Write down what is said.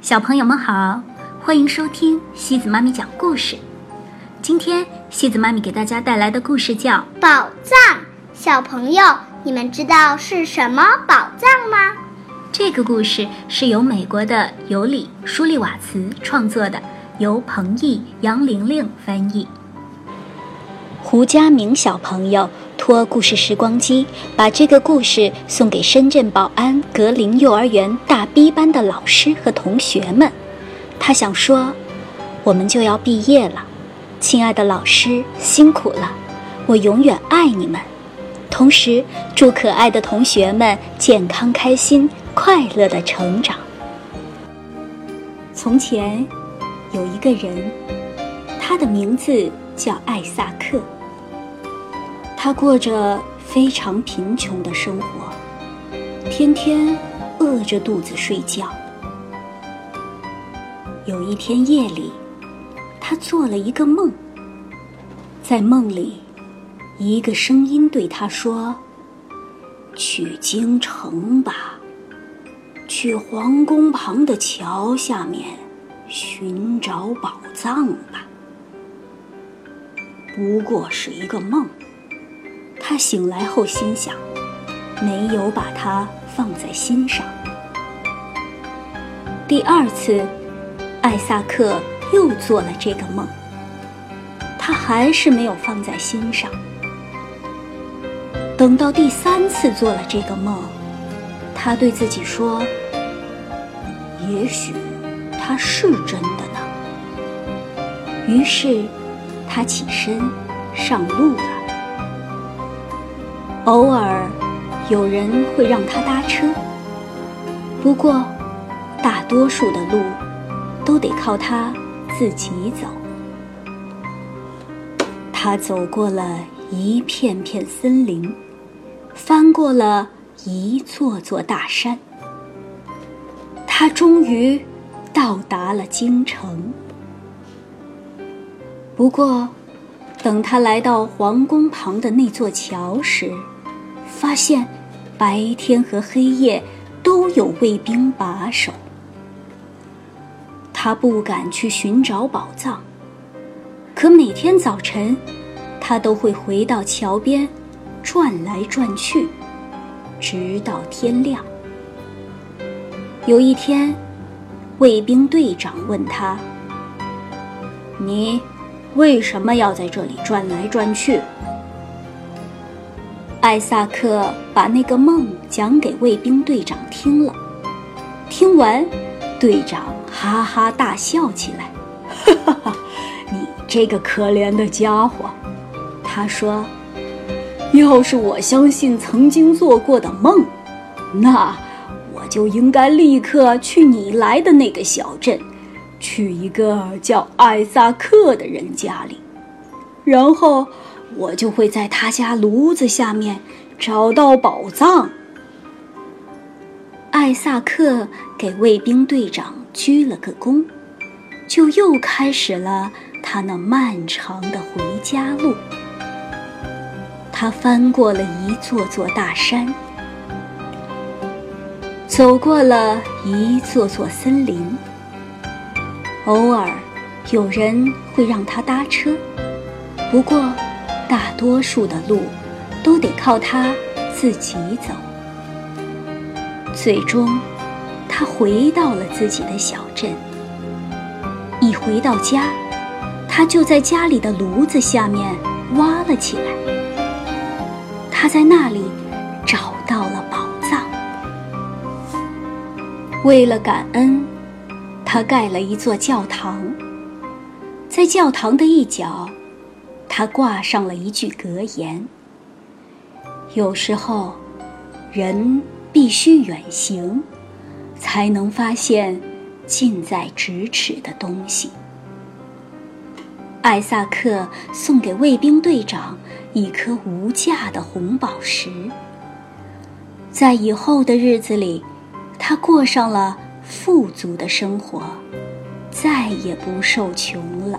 小朋友们好，欢迎收听西子妈咪讲故事。今天西子妈咪给大家带来的故事叫《宝藏》。小朋友，你们知道是什么宝藏吗？这个故事是由美国的尤里·舒利瓦茨创作的，由彭毅、杨玲玲翻译。胡佳明小朋友托故事时光机把这个故事送给深圳宝安格林幼儿园大 B 班的老师和同学们。他想说：“我们就要毕业了，亲爱的老师，辛苦了，我永远爱你们。同时，祝可爱的同学们健康开心。”快乐的成长。从前，有一个人，他的名字叫艾萨克。他过着非常贫穷的生活，天天饿着肚子睡觉。有一天夜里，他做了一个梦，在梦里，一个声音对他说：“去京城吧。”去皇宫旁的桥下面寻找宝藏吧。不过是一个梦。他醒来后心想，没有把它放在心上。第二次，艾萨克又做了这个梦，他还是没有放在心上。等到第三次做了这个梦。他对自己说：“也许他是真的呢。”于是，他起身上路了。偶尔，有人会让他搭车，不过，大多数的路都得靠他自己走。他走过了一片片森林，翻过了。一座座大山，他终于到达了京城。不过，等他来到皇宫旁的那座桥时，发现白天和黑夜都有卫兵把守。他不敢去寻找宝藏，可每天早晨，他都会回到桥边，转来转去。直到天亮。有一天，卫兵队长问他：“你为什么要在这里转来转去？”艾萨克把那个梦讲给卫兵队长听了。听完，队长哈哈大笑起来：“哈哈哈，你这个可怜的家伙！”他说。要是我相信曾经做过的梦，那我就应该立刻去你来的那个小镇，去一个叫艾萨克的人家里，然后我就会在他家炉子下面找到宝藏。艾萨克给卫兵队长鞠了个躬，就又开始了他那漫长的回家路。他翻过了一座座大山，走过了一座座森林。偶尔，有人会让他搭车，不过，大多数的路都得靠他自己走。最终，他回到了自己的小镇。一回到家，他就在家里的炉子下面挖了起来。他在那里找到了宝藏。为了感恩，他盖了一座教堂。在教堂的一角，他挂上了一句格言：“有时候，人必须远行，才能发现近在咫尺的东西。”艾萨克送给卫兵队长。一颗无价的红宝石，在以后的日子里，他过上了富足的生活，再也不受穷了。